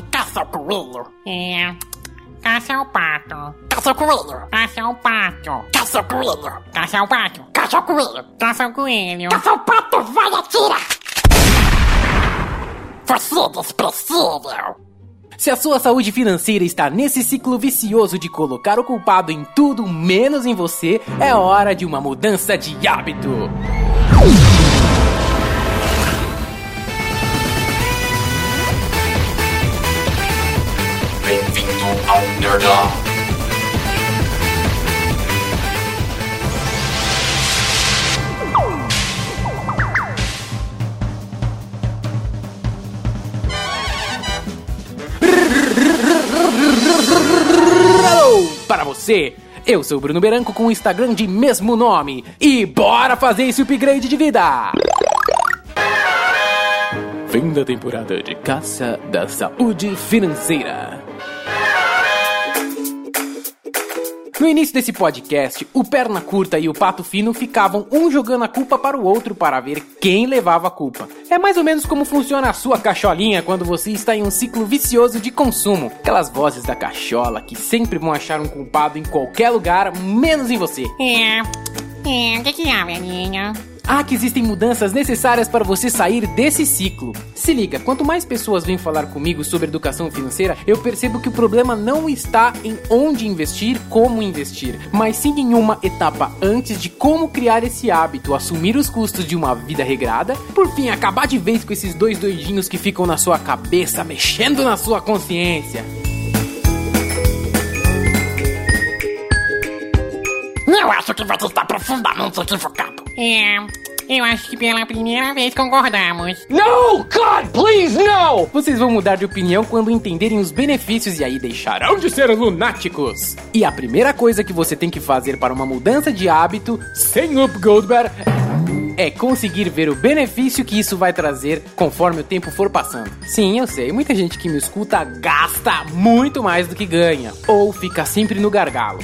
de caça ao coelho. É. Caça ao pato. Caça ao coelho. Caça ao pato. Caça ao coelho. Caça ao pato. Caça ao coelho. Caça ao coelho. Caça ao pato, vai atirar! Você é desprezível. Se a sua saúde financeira está nesse ciclo vicioso de colocar o culpado em tudo menos em você, é hora de uma mudança de hábito. Para você! Eu sou o Bruno Beranco com o Instagram de mesmo nome. E bora fazer esse upgrade de vida! Fim da temporada de caça da saúde financeira. No início desse podcast, o Perna Curta e o Pato Fino ficavam um jogando a culpa para o outro para ver quem levava a culpa. É mais ou menos como funciona a sua cacholinha quando você está em um ciclo vicioso de consumo. Aquelas vozes da cachola que sempre vão achar um culpado em qualquer lugar, menos em você. É. É, o que é? Ah, que existem mudanças necessárias para você sair desse ciclo. Se liga, quanto mais pessoas vêm falar comigo sobre educação financeira, eu percebo que o problema não está em onde investir, como investir, mas sim em uma etapa antes de como criar esse hábito, assumir os custos de uma vida regrada, por fim acabar de vez com esses dois doidinhos que ficam na sua cabeça, mexendo na sua consciência. Eu acho que você está profundamente equivocado. É. Eu acho que pela primeira vez concordamos. No, God, please, no! Vocês vão mudar de opinião quando entenderem os benefícios e aí deixarão de ser lunáticos. E a primeira coisa que você tem que fazer para uma mudança de hábito, sem Up Goldberg, é conseguir ver o benefício que isso vai trazer conforme o tempo for passando. Sim, eu sei, muita gente que me escuta gasta muito mais do que ganha, ou fica sempre no gargalo.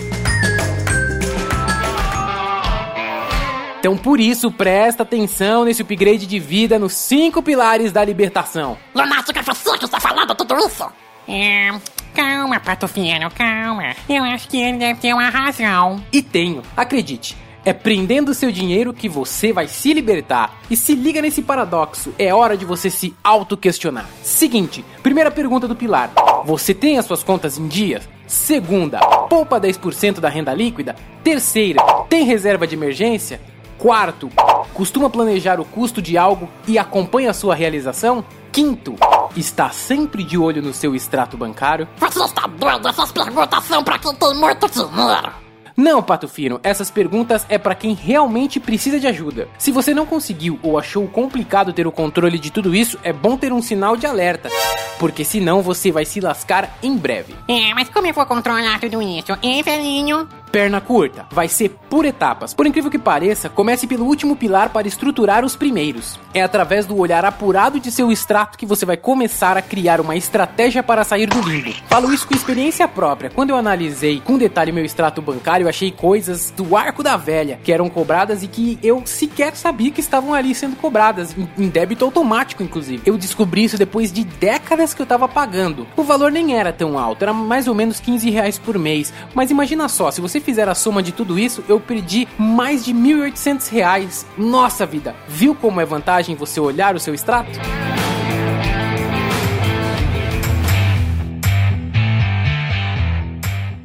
Então, por isso, presta atenção nesse upgrade de vida nos cinco pilares da libertação. Lunático é você que está falando tudo isso? É. Calma, Pato Fino, calma. Eu acho que ele deve ter uma razão. E tenho, acredite. É prendendo seu dinheiro que você vai se libertar. E se liga nesse paradoxo, é hora de você se auto-questionar. Seguinte, primeira pergunta do pilar: Você tem as suas contas em dias? Segunda, poupa 10% da renda líquida? Terceira, tem reserva de emergência? Quarto, costuma planejar o custo de algo e acompanha a sua realização? Quinto, está sempre de olho no seu extrato bancário? Você está doido? Essas perguntas são pra quem tem muito dinheiro. Não, Pato Fino, essas perguntas é para quem realmente precisa de ajuda. Se você não conseguiu ou achou complicado ter o controle de tudo isso, é bom ter um sinal de alerta, porque senão você vai se lascar em breve. É, mas como eu vou controlar tudo isso, hein, velhinho? Perna curta, vai ser por etapas. Por incrível que pareça, comece pelo último pilar para estruturar os primeiros. É através do olhar apurado de seu extrato que você vai começar a criar uma estratégia para sair do limbo. Falo isso com experiência própria. Quando eu analisei com detalhe meu extrato bancário, achei coisas do arco da velha que eram cobradas e que eu sequer sabia que estavam ali sendo cobradas, em- débito automático, inclusive. Eu descobri isso depois de décadas que eu tava pagando. O valor nem era tão alto, era mais ou menos 15 reais por mês. Mas imagina só, se você fizer a soma de tudo isso, eu perdi mais de 1.800 reais. Nossa vida, viu como é vantagem você olhar o seu extrato?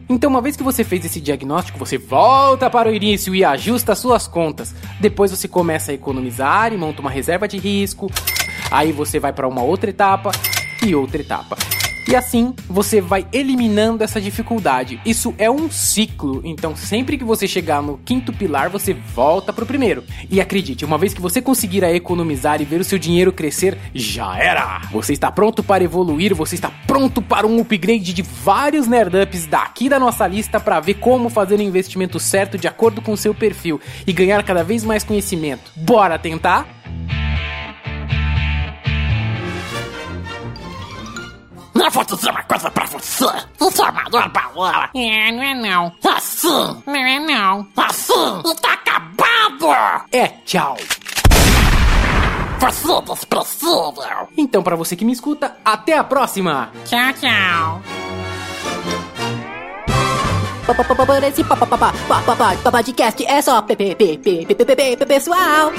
Então, uma vez que você fez esse diagnóstico, você volta para o início e ajusta suas contas. Depois você começa a economizar e monta uma reserva de risco. Aí você vai para uma outra etapa e outra etapa. E assim você vai eliminando essa dificuldade. Isso é um ciclo, então sempre que você chegar no quinto pilar, você volta pro primeiro. E acredite, uma vez que você conseguir economizar e ver o seu dinheiro crescer, já era! Você está pronto para evoluir, você está pronto para um upgrade de vários nerdups daqui da nossa lista para ver como fazer o investimento certo de acordo com o seu perfil e ganhar cada vez mais conhecimento. Bora tentar? Eu vou dizer uma coisa pra você. Você é uma dor balola. É, não é não. Assim. Não é não. Assim. E tá acabado. É, tchau. Você é desprezível. Então, pra você que me escuta, até a próxima. Tchau, tchau. Por é só pessoal.